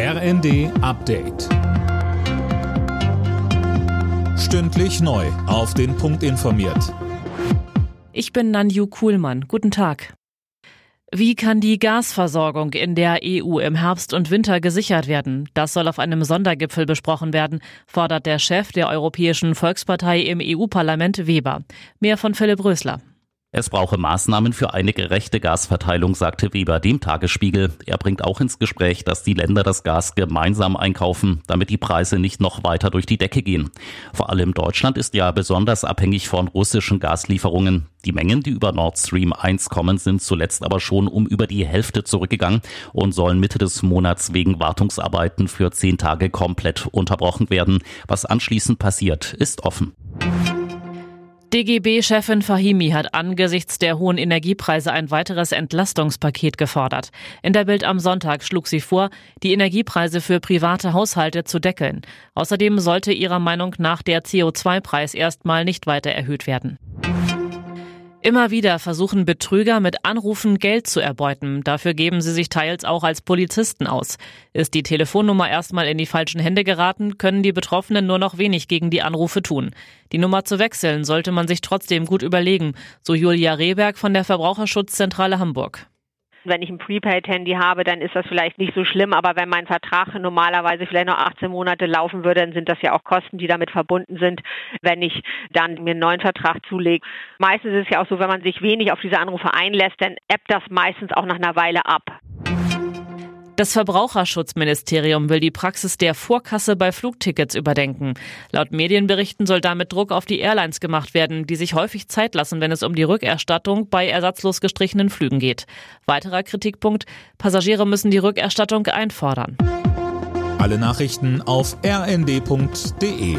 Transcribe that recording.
RND Update. Stündlich neu. Auf den Punkt informiert. Ich bin Nanju Kuhlmann. Guten Tag. Wie kann die Gasversorgung in der EU im Herbst und Winter gesichert werden? Das soll auf einem Sondergipfel besprochen werden, fordert der Chef der Europäischen Volkspartei im EU-Parlament Weber. Mehr von Philipp Rösler. Es brauche Maßnahmen für eine gerechte Gasverteilung, sagte Weber dem Tagesspiegel. Er bringt auch ins Gespräch, dass die Länder das Gas gemeinsam einkaufen, damit die Preise nicht noch weiter durch die Decke gehen. Vor allem Deutschland ist ja besonders abhängig von russischen Gaslieferungen. Die Mengen, die über Nord Stream 1 kommen, sind zuletzt aber schon um über die Hälfte zurückgegangen und sollen Mitte des Monats wegen Wartungsarbeiten für zehn Tage komplett unterbrochen werden. Was anschließend passiert, ist offen. DGB-Chefin Fahimi hat angesichts der hohen Energiepreise ein weiteres Entlastungspaket gefordert. In der Bild am Sonntag schlug sie vor, die Energiepreise für private Haushalte zu deckeln. Außerdem sollte ihrer Meinung nach der CO2-Preis erstmal nicht weiter erhöht werden. Immer wieder versuchen Betrüger mit Anrufen Geld zu erbeuten. Dafür geben sie sich teils auch als Polizisten aus. Ist die Telefonnummer erstmal in die falschen Hände geraten, können die Betroffenen nur noch wenig gegen die Anrufe tun. Die Nummer zu wechseln sollte man sich trotzdem gut überlegen, so Julia Rehberg von der Verbraucherschutzzentrale Hamburg. Wenn ich ein Prepaid-Handy habe, dann ist das vielleicht nicht so schlimm, aber wenn mein Vertrag normalerweise vielleicht noch 18 Monate laufen würde, dann sind das ja auch Kosten, die damit verbunden sind, wenn ich dann mir einen neuen Vertrag zulege. Meistens ist es ja auch so, wenn man sich wenig auf diese Anrufe einlässt, dann ebbt das meistens auch nach einer Weile ab. Das Verbraucherschutzministerium will die Praxis der Vorkasse bei Flugtickets überdenken. Laut Medienberichten soll damit Druck auf die Airlines gemacht werden, die sich häufig Zeit lassen, wenn es um die Rückerstattung bei ersatzlos gestrichenen Flügen geht. Weiterer Kritikpunkt, Passagiere müssen die Rückerstattung einfordern. Alle Nachrichten auf rnd.de